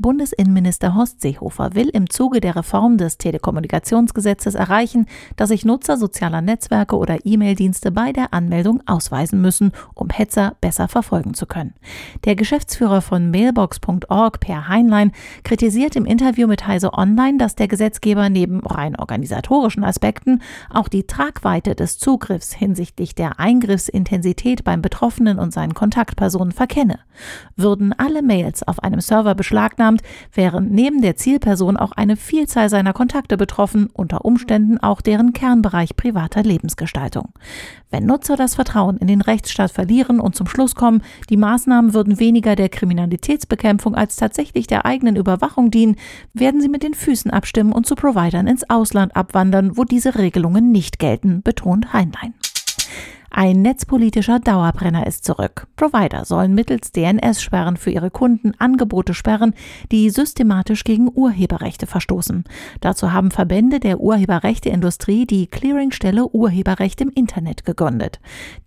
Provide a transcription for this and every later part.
Bundesinnenminister Horst Seehofer will im Zuge der Reform des Telekommunikationsgesetzes erreichen, dass sich Nutzer sozialer Netzwerke oder E-Mail-Dienste bei der Anmeldung ausweisen müssen, um Hetzer besser verfolgen zu können. Der Geschäftsführer von Mailbox.org, Per Heinlein, kritisiert im Interview mit Heise Online, dass der Gesetzgeber neben rein organisatorischen Aspekten auch die Tragweite des Zugriffs hinsichtlich der Eingriffsintensität beim Betroffenen und seinen Kontaktpersonen verkenne. Würden alle Mails auf einem Server beschlagnahmt, wären neben der Zielperson auch eine Vielzahl seiner Kontakte betroffen, unter Umständen auch deren Kernbereich privater Lebensgestaltung. Wenn Nutzer das Vertrauen in den Rechtsstaat verlieren und zum Schluss kommen, die Maßnahmen würden weniger der Kriminalitätsbekämpfung als tatsächlich der eigenen Überwachung dienen, werden sie mit den Füßen abstimmen und zu Providern ins Ausland abwandern, wo diese Regelungen nicht gelten, betont Heinlein. Ein netzpolitischer Dauerbrenner ist zurück. Provider sollen mittels DNS-Sperren für ihre Kunden Angebote sperren, die systematisch gegen Urheberrechte verstoßen. Dazu haben Verbände der Urheberrechteindustrie die Clearingstelle Urheberrecht im Internet gegründet.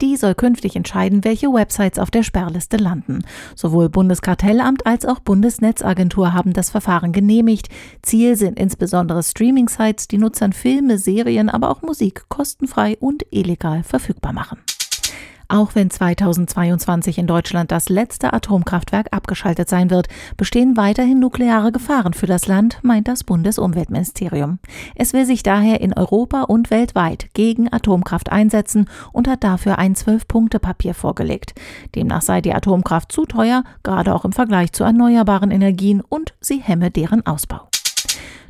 Die soll künftig entscheiden, welche Websites auf der Sperrliste landen. Sowohl Bundeskartellamt als auch Bundesnetzagentur haben das Verfahren genehmigt. Ziel sind insbesondere Streaming-Sites, die Nutzern Filme, Serien, aber auch Musik kostenfrei und illegal verfügbar machen. Auch wenn 2022 in Deutschland das letzte Atomkraftwerk abgeschaltet sein wird, bestehen weiterhin nukleare Gefahren für das Land, meint das Bundesumweltministerium. Es will sich daher in Europa und weltweit gegen Atomkraft einsetzen und hat dafür ein Zwölf-Punkte-Papier vorgelegt. Demnach sei die Atomkraft zu teuer, gerade auch im Vergleich zu erneuerbaren Energien, und sie hemme deren Ausbau.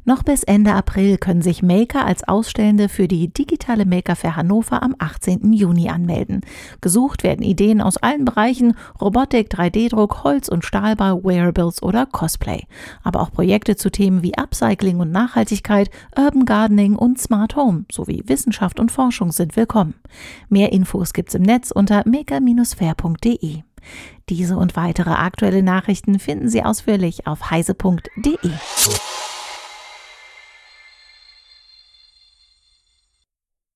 Noch bis Ende April können sich Maker als Ausstellende für die digitale Maker Fair Hannover am 18. Juni anmelden. Gesucht werden Ideen aus allen Bereichen Robotik, 3D-Druck, Holz- und Stahlbau, Wearables oder Cosplay. Aber auch Projekte zu Themen wie Upcycling und Nachhaltigkeit, Urban Gardening und Smart Home sowie Wissenschaft und Forschung sind willkommen. Mehr Infos gibt's im Netz unter maker-fair.de. Diese und weitere aktuelle Nachrichten finden Sie ausführlich auf heise.de.